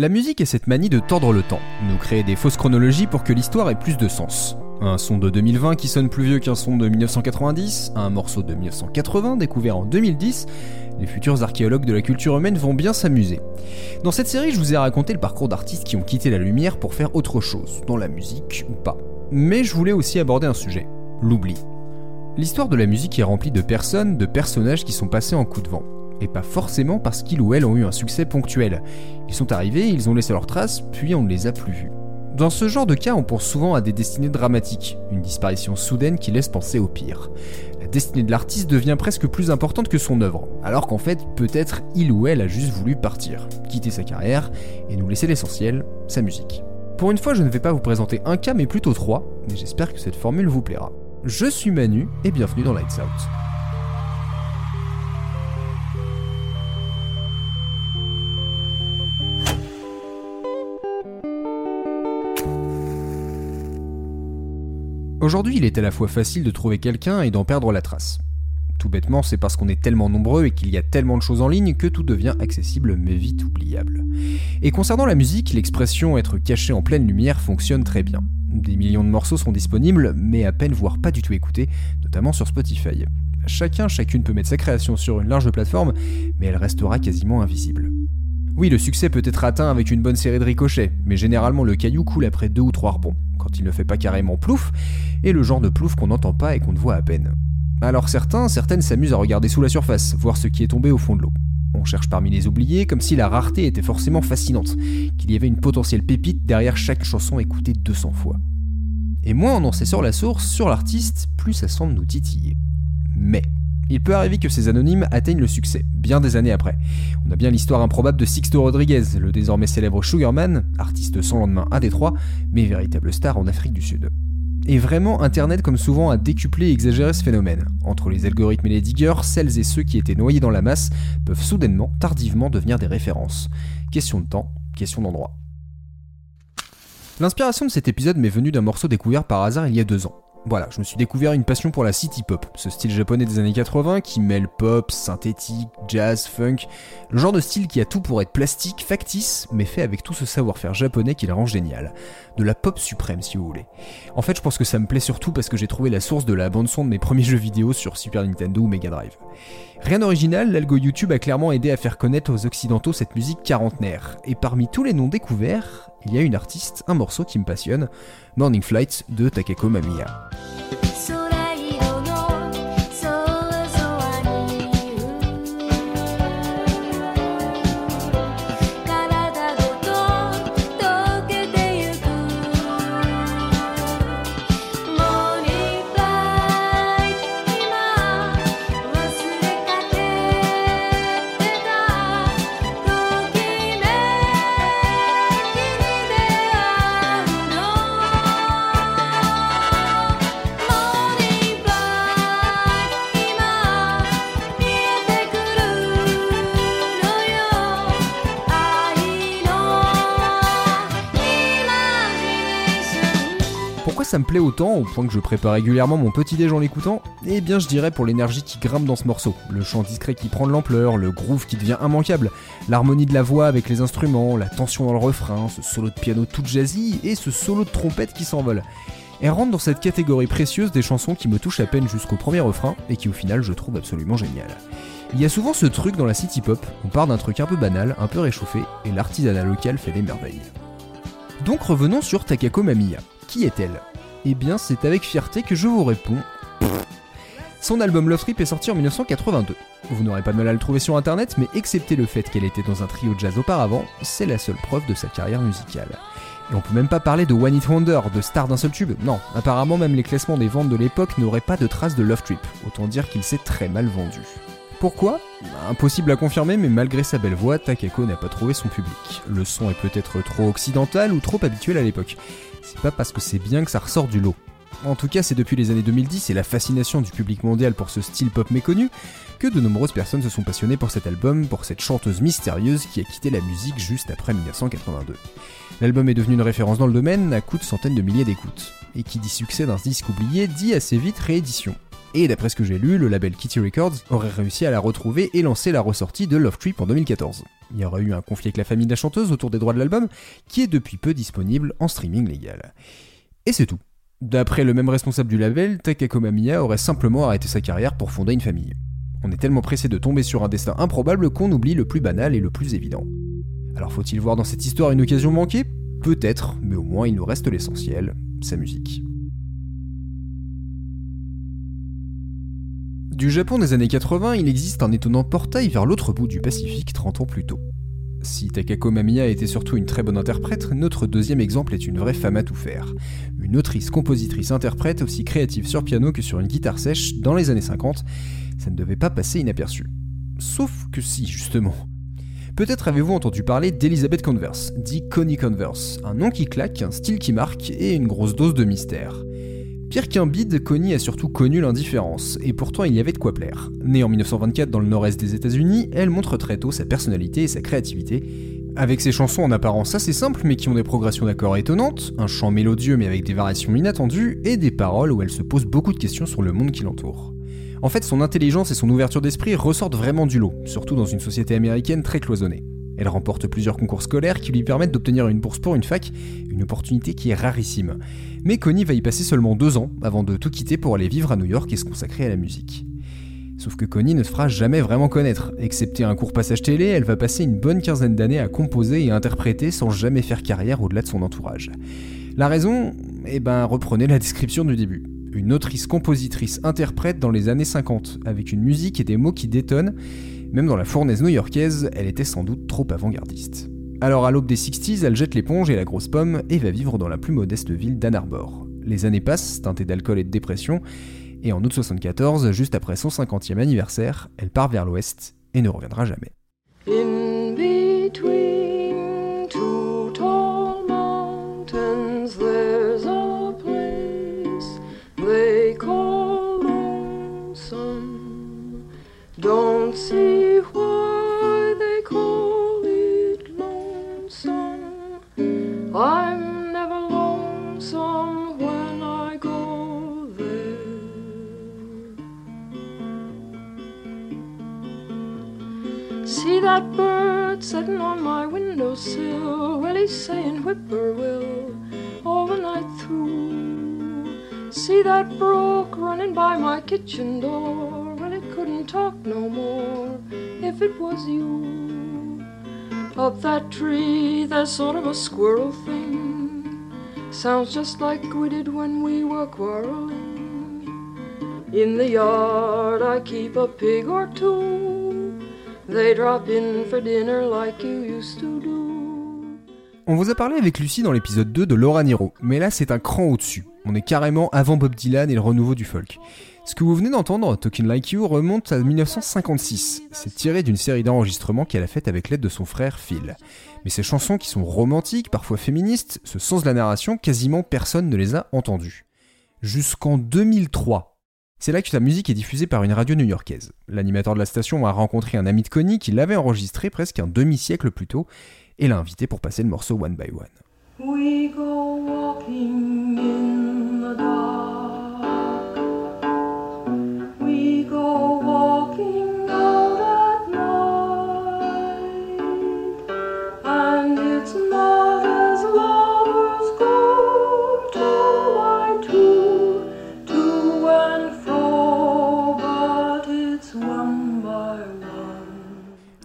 La musique est cette manie de tordre le temps, nous créer des fausses chronologies pour que l'histoire ait plus de sens. Un son de 2020 qui sonne plus vieux qu'un son de 1990, un morceau de 1980 découvert en 2010, les futurs archéologues de la culture humaine vont bien s'amuser. Dans cette série, je vous ai raconté le parcours d'artistes qui ont quitté la lumière pour faire autre chose, dans la musique ou pas. Mais je voulais aussi aborder un sujet, l'oubli. L'histoire de la musique est remplie de personnes, de personnages qui sont passés en coup de vent et pas forcément parce qu'ils ou elles ont eu un succès ponctuel. Ils sont arrivés, ils ont laissé leurs traces, puis on ne les a plus vus. Dans ce genre de cas, on pense souvent à des destinées dramatiques, une disparition soudaine qui laisse penser au pire. La destinée de l'artiste devient presque plus importante que son œuvre, alors qu'en fait, peut-être il ou elle a juste voulu partir, quitter sa carrière et nous laisser l'essentiel, sa musique. Pour une fois, je ne vais pas vous présenter un cas, mais plutôt trois, et j'espère que cette formule vous plaira. Je suis Manu et bienvenue dans Lights Out. Aujourd'hui, il est à la fois facile de trouver quelqu'un et d'en perdre la trace. Tout bêtement, c'est parce qu'on est tellement nombreux et qu'il y a tellement de choses en ligne que tout devient accessible mais vite oubliable. Et concernant la musique, l'expression être caché en pleine lumière fonctionne très bien. Des millions de morceaux sont disponibles, mais à peine voire pas du tout écoutés, notamment sur Spotify. Chacun, chacune peut mettre sa création sur une large plateforme, mais elle restera quasiment invisible. Oui, le succès peut être atteint avec une bonne série de ricochets, mais généralement le caillou coule après deux ou trois rebonds, il ne fait pas carrément plouf, et le genre de plouf qu'on n'entend pas et qu'on ne voit à peine. Alors certains, certaines s'amusent à regarder sous la surface, voir ce qui est tombé au fond de l'eau. On cherche parmi les oubliés comme si la rareté était forcément fascinante, qu'il y avait une potentielle pépite derrière chaque chanson écoutée 200 fois. Et moins on en sait sur la source, sur l'artiste, plus ça semble nous titiller. Mais, il peut arriver que ces anonymes atteignent le succès, bien des années après. On a bien l'histoire improbable de Sixto Rodriguez, le désormais célèbre Sugarman, artiste sans lendemain à Détroit, mais véritable star en Afrique du Sud. Et vraiment, Internet, comme souvent, a décuplé et exagéré ce phénomène. Entre les algorithmes et les diggers, celles et ceux qui étaient noyés dans la masse peuvent soudainement, tardivement devenir des références. Question de temps, question d'endroit. L'inspiration de cet épisode m'est venue d'un morceau découvert par hasard il y a deux ans. Voilà, je me suis découvert une passion pour la city pop, ce style japonais des années 80 qui mêle pop, synthétique, jazz, funk, le genre de style qui a tout pour être plastique, factice, mais fait avec tout ce savoir-faire japonais qui le rend génial. De la pop suprême si vous voulez. En fait, je pense que ça me plaît surtout parce que j'ai trouvé la source de la bande-son de mes premiers jeux vidéo sur Super Nintendo ou Mega Drive. Rien d'original, l'algo YouTube a clairement aidé à faire connaître aux occidentaux cette musique quarantenaire, et parmi tous les noms découverts, il y a une artiste, un morceau qui me passionne, Morning Flight de Takeko Mamiya. Ça me plaît autant, au point que je prépare régulièrement mon petit déj en l'écoutant Eh bien, je dirais pour l'énergie qui grimpe dans ce morceau, le chant discret qui prend de l'ampleur, le groove qui devient immanquable, l'harmonie de la voix avec les instruments, la tension dans le refrain, ce solo de piano tout jazzy et ce solo de trompette qui s'envole. Elle rentre dans cette catégorie précieuse des chansons qui me touchent à peine jusqu'au premier refrain et qui au final je trouve absolument génial. Il y a souvent ce truc dans la city pop, on part d'un truc un peu banal, un peu réchauffé, et l'artisanat local fait des merveilles. Donc revenons sur Takako Mamiya. Qui est-elle? Eh bien, c'est avec fierté que je vous réponds. Son album Love Trip est sorti en 1982. Vous n'aurez pas mal à le trouver sur internet, mais excepté le fait qu'elle était dans un trio de jazz auparavant, c'est la seule preuve de sa carrière musicale. Et on peut même pas parler de One It Wonder, de star d'un seul tube. Non, apparemment même les classements des ventes de l'époque n'auraient pas de traces de Love Trip. Autant dire qu'il s'est très mal vendu. Pourquoi? Impossible à confirmer, mais malgré sa belle voix, Takeko n'a pas trouvé son public. Le son est peut-être trop occidental ou trop habituel à l'époque c'est pas parce que c'est bien que ça ressort du lot. En tout cas, c'est depuis les années 2010 et la fascination du public mondial pour ce style pop méconnu que de nombreuses personnes se sont passionnées pour cet album, pour cette chanteuse mystérieuse qui a quitté la musique juste après 1982. L'album est devenu une référence dans le domaine à coups de centaines de milliers d'écoutes. Et qui dit succès d'un disque oublié dit assez vite réédition. Et d'après ce que j'ai lu, le label Kitty Records aurait réussi à la retrouver et lancer la ressortie de Love Trip en 2014. Il y aurait eu un conflit avec la famille de la chanteuse autour des droits de l'album, qui est depuis peu disponible en streaming légal. Et c'est tout. D'après le même responsable du label, Takako Mamiya aurait simplement arrêté sa carrière pour fonder une famille. On est tellement pressé de tomber sur un destin improbable qu'on oublie le plus banal et le plus évident. Alors faut-il voir dans cette histoire une occasion manquée? Peut-être, mais au moins il nous reste l'essentiel, sa musique. Du Japon des années 80, il existe un étonnant portail vers l'autre bout du Pacifique 30 ans plus tôt. Si Takako Mamiya était surtout une très bonne interprète, notre deuxième exemple est une vraie femme à tout faire. Une autrice, compositrice, interprète aussi créative sur piano que sur une guitare sèche dans les années 50, ça ne devait pas passer inaperçu. Sauf que si, justement. Peut-être avez-vous entendu parler d'Elizabeth Converse, dit Connie Converse, un nom qui claque, un style qui marque et une grosse dose de mystère. Pire qu'un bide, Connie a surtout connu l'indifférence, et pourtant il y avait de quoi plaire. Née en 1924 dans le nord-est des États-Unis, elle montre très tôt sa personnalité et sa créativité, avec ses chansons en apparence assez simples mais qui ont des progressions d'accords étonnantes, un chant mélodieux mais avec des variations inattendues, et des paroles où elle se pose beaucoup de questions sur le monde qui l'entoure. En fait, son intelligence et son ouverture d'esprit ressortent vraiment du lot, surtout dans une société américaine très cloisonnée. Elle remporte plusieurs concours scolaires qui lui permettent d'obtenir une bourse pour une fac, une opportunité qui est rarissime. Mais Connie va y passer seulement deux ans avant de tout quitter pour aller vivre à New York et se consacrer à la musique. Sauf que Connie ne se fera jamais vraiment connaître. Excepté un court passage télé, elle va passer une bonne quinzaine d'années à composer et interpréter sans jamais faire carrière au-delà de son entourage. La raison? Eh ben, reprenez la description du début une autrice, compositrice, interprète dans les années 50, avec une musique et des mots qui détonnent. Même dans la fournaise new-yorkaise, elle était sans doute trop avant-gardiste. Alors à l'aube des 60s, elle jette l'éponge et la grosse pomme et va vivre dans la plus modeste ville d'Ann Arbor. Les années passent, teintées d'alcool et de dépression, et en août 74, juste après son 50e anniversaire, elle part vers l'ouest et ne reviendra jamais. See that brook running by my kitchen door couldn't talk no more if it was you. Up that tree, there's sort of a squirrel thing. Sounds just like we did when we were quarreling. In the yard, I keep a pig or two. They drop in for dinner like you used to do. On vous a parlé avec Lucie dans l'épisode 2 de Laura Niro, mais là c'est un cran au-dessus. On est carrément avant Bob Dylan et le renouveau du folk. Ce que vous venez d'entendre, Talking Like You, remonte à 1956. C'est tiré d'une série d'enregistrements qu'elle a faite avec l'aide de son frère Phil. Mais ces chansons qui sont romantiques, parfois féministes, ce sens de la narration, quasiment personne ne les a entendues. Jusqu'en 2003. C'est là que sa musique est diffusée par une radio new-yorkaise. L'animateur de la station a rencontré un ami de Connie qui l'avait enregistré presque un demi-siècle plus tôt et l'a invité pour passer le morceau One by One.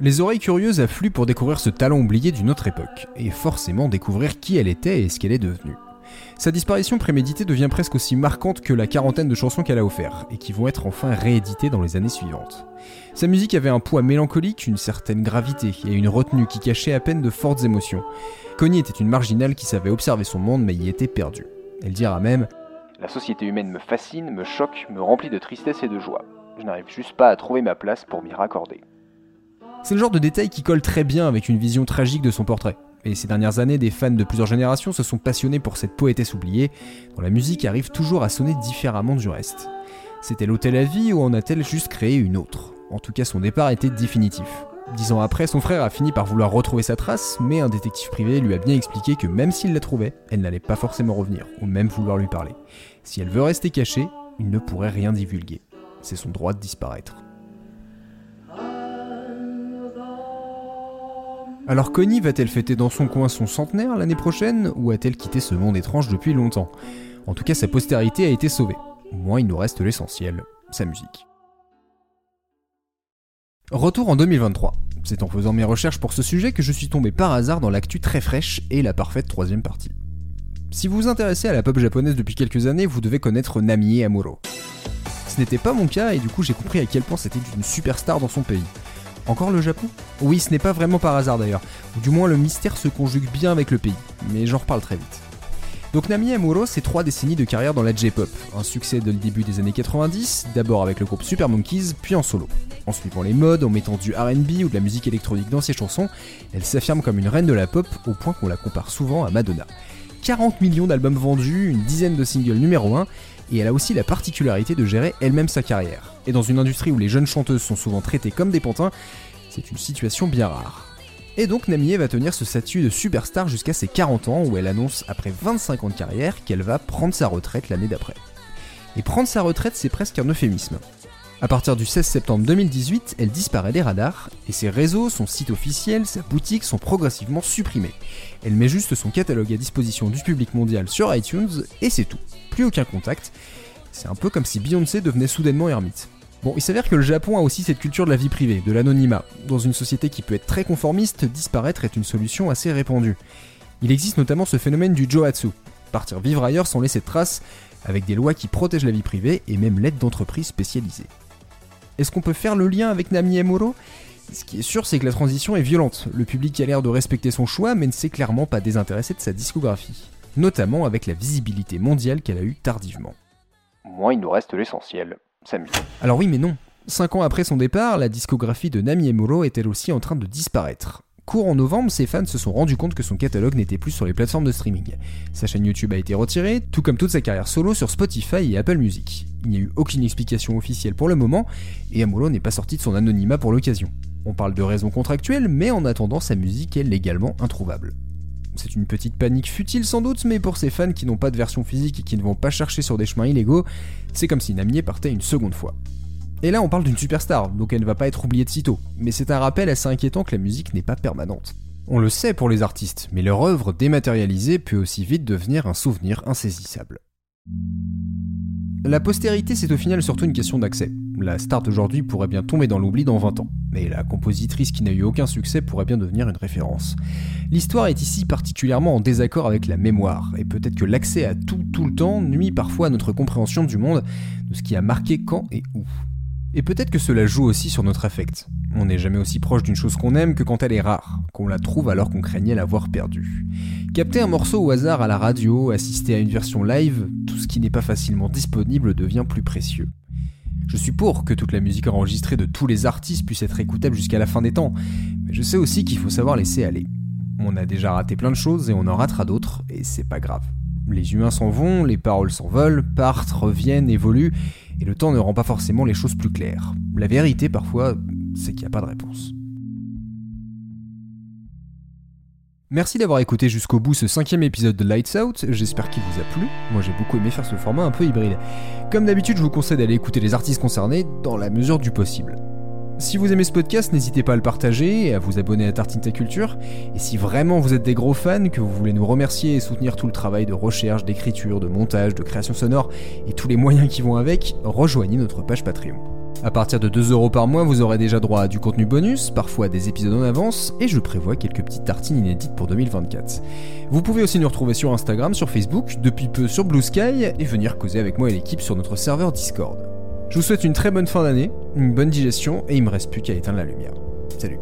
Les oreilles curieuses affluent pour découvrir ce talent oublié d'une autre époque, et forcément découvrir qui elle était et ce qu'elle est devenue. Sa disparition préméditée devient presque aussi marquante que la quarantaine de chansons qu'elle a offert, et qui vont être enfin rééditées dans les années suivantes. Sa musique avait un poids mélancolique, une certaine gravité, et une retenue qui cachait à peine de fortes émotions. Connie était une marginale qui savait observer son monde mais y était perdue. Elle dira même La société humaine me fascine, me choque, me remplit de tristesse et de joie. Je n'arrive juste pas à trouver ma place pour m'y raccorder. C'est le genre de détail qui colle très bien avec une vision tragique de son portrait. Et ces dernières années, des fans de plusieurs générations se sont passionnés pour cette poétesse oubliée, dont la musique arrive toujours à sonner différemment du reste. C'est-elle ôté la vie ou en a-t-elle juste créé une autre? En tout cas, son départ était définitif. Dix ans après, son frère a fini par vouloir retrouver sa trace, mais un détective privé lui a bien expliqué que même s'il la trouvait, elle n'allait pas forcément revenir, ou même vouloir lui parler. Si elle veut rester cachée, il ne pourrait rien divulguer. C'est son droit de disparaître. Alors Connie va-t-elle fêter dans son coin son centenaire l'année prochaine ou a-t-elle quitté ce monde étrange depuis longtemps? En tout cas, sa postérité a été sauvée. Au moins, il nous reste l'essentiel, sa musique. Retour en 2023. C'est en faisant mes recherches pour ce sujet que je suis tombé par hasard dans l'actu très fraîche et la parfaite troisième partie. Si vous vous intéressez à la pop japonaise depuis quelques années, vous devez connaître Namie Amuro. Ce n'était pas mon cas et du coup j'ai compris à quel point c'était une superstar dans son pays. Encore le Japon? Oui, ce n'est pas vraiment par hasard d'ailleurs. Du moins le mystère se conjugue bien avec le pays, mais j'en reparle très vite. Donc Nami Amuro, c'est trois décennies de carrière dans la J-pop. Un succès dès le début des années 90, d'abord avec le groupe Super Monkeys, puis en solo. En suivant les modes, en mettant du RB ou de la musique électronique dans ses chansons, elle s'affirme comme une reine de la pop au point qu'on la compare souvent à Madonna. 40 millions d'albums vendus, une dizaine de singles numéro 1, et elle a aussi la particularité de gérer elle-même sa carrière. Et dans une industrie où les jeunes chanteuses sont souvent traitées comme des pantins, c'est une situation bien rare. Et donc Namie va tenir ce statut de superstar jusqu'à ses 40 ans où elle annonce après 25 ans de carrière qu'elle va prendre sa retraite l'année d'après. Et prendre sa retraite c'est presque un euphémisme. À partir du 16 septembre 2018, elle disparaît des radars et ses réseaux, son site officiel, sa boutique sont progressivement supprimés. Elle met juste son catalogue à disposition du public mondial sur iTunes et c'est tout. Plus aucun contact. C'est un peu comme si Beyoncé devenait soudainement ermite. Bon, il s'avère que le Japon a aussi cette culture de la vie privée, de l'anonymat. Dans une société qui peut être très conformiste, disparaître est une solution assez répandue. Il existe notamment ce phénomène du joatsu, partir vivre ailleurs sans laisser de traces, avec des lois qui protègent la vie privée et même l'aide d'entreprises spécialisées. Est-ce qu'on peut faire le lien avec Nami Emuro Ce qui est sûr, c'est que la transition est violente. Le public a l'air de respecter son choix, mais ne s'est clairement pas désintéressé de sa discographie. Notamment avec la visibilité mondiale qu'elle a eue tardivement. Moi, il nous reste l'essentiel. Alors oui, mais non. Cinq ans après son départ, la discographie de Nami Emuro est elle aussi en train de disparaître. En novembre, ses fans se sont rendus compte que son catalogue n'était plus sur les plateformes de streaming. Sa chaîne YouTube a été retirée, tout comme toute sa carrière solo sur Spotify et Apple Music. Il n'y a eu aucune explication officielle pour le moment, et Amuro n'est pas sorti de son anonymat pour l'occasion. On parle de raisons contractuelles, mais en attendant, sa musique est légalement introuvable. C'est une petite panique futile sans doute, mais pour ces fans qui n'ont pas de version physique et qui ne vont pas chercher sur des chemins illégaux, c'est comme si Namier partait une seconde fois. Et là on parle d'une superstar, donc elle ne va pas être oubliée de sitôt, mais c'est un rappel assez inquiétant que la musique n'est pas permanente. On le sait pour les artistes, mais leur œuvre dématérialisée peut aussi vite devenir un souvenir insaisissable. La postérité, c'est au final surtout une question d'accès. La star d'aujourd'hui pourrait bien tomber dans l'oubli dans 20 ans, mais la compositrice qui n'a eu aucun succès pourrait bien devenir une référence. L'histoire est ici particulièrement en désaccord avec la mémoire, et peut-être que l'accès à tout tout le temps nuit parfois à notre compréhension du monde, de ce qui a marqué quand et où. Et peut-être que cela joue aussi sur notre affect. On n'est jamais aussi proche d'une chose qu'on aime que quand elle est rare, qu'on la trouve alors qu'on craignait l'avoir perdue. Capter un morceau au hasard à la radio, assister à une version live, tout ce qui n'est pas facilement disponible devient plus précieux. Je suis pour que toute la musique enregistrée de tous les artistes puisse être écoutable jusqu'à la fin des temps, mais je sais aussi qu'il faut savoir laisser aller. On a déjà raté plein de choses et on en ratera d'autres, et c'est pas grave. Les humains s'en vont, les paroles s'envolent, partent, reviennent, évoluent, et le temps ne rend pas forcément les choses plus claires. La vérité, parfois, c'est qu'il n'y a pas de réponse. Merci d'avoir écouté jusqu'au bout ce cinquième épisode de Lights Out, j'espère qu'il vous a plu. Moi j'ai beaucoup aimé faire ce format un peu hybride. Comme d'habitude, je vous conseille d'aller écouter les artistes concernés dans la mesure du possible. Si vous aimez ce podcast, n'hésitez pas à le partager et à vous abonner à Tartine Ta Culture. Et si vraiment vous êtes des gros fans, que vous voulez nous remercier et soutenir tout le travail de recherche, d'écriture, de montage, de création sonore et tous les moyens qui vont avec, rejoignez notre page Patreon. À partir de 2 euros par mois, vous aurez déjà droit à du contenu bonus, parfois des épisodes en avance, et je prévois quelques petites tartines inédites pour 2024. Vous pouvez aussi nous retrouver sur Instagram, sur Facebook, depuis peu sur Blue Sky, et venir causer avec moi et l'équipe sur notre serveur Discord. Je vous souhaite une très bonne fin d'année, une bonne digestion et il me reste plus qu'à éteindre la lumière. Salut